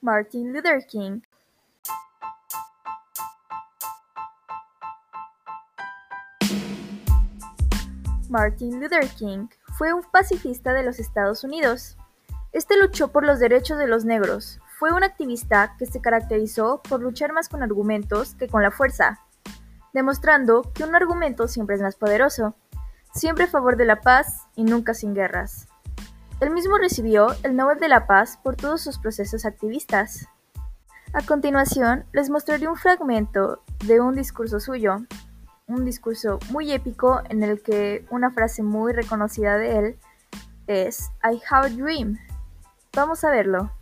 Martin Luther King Martin Luther King fue un pacifista de los Estados Unidos. Este luchó por los derechos de los negros. Fue un activista que se caracterizó por luchar más con argumentos que con la fuerza, demostrando que un argumento siempre es más poderoso, siempre a favor de la paz y nunca sin guerras. Él mismo recibió el Nobel de la Paz por todos sus procesos activistas. A continuación, les mostraré un fragmento de un discurso suyo, un discurso muy épico en el que una frase muy reconocida de él es I have a dream. Vamos a verlo.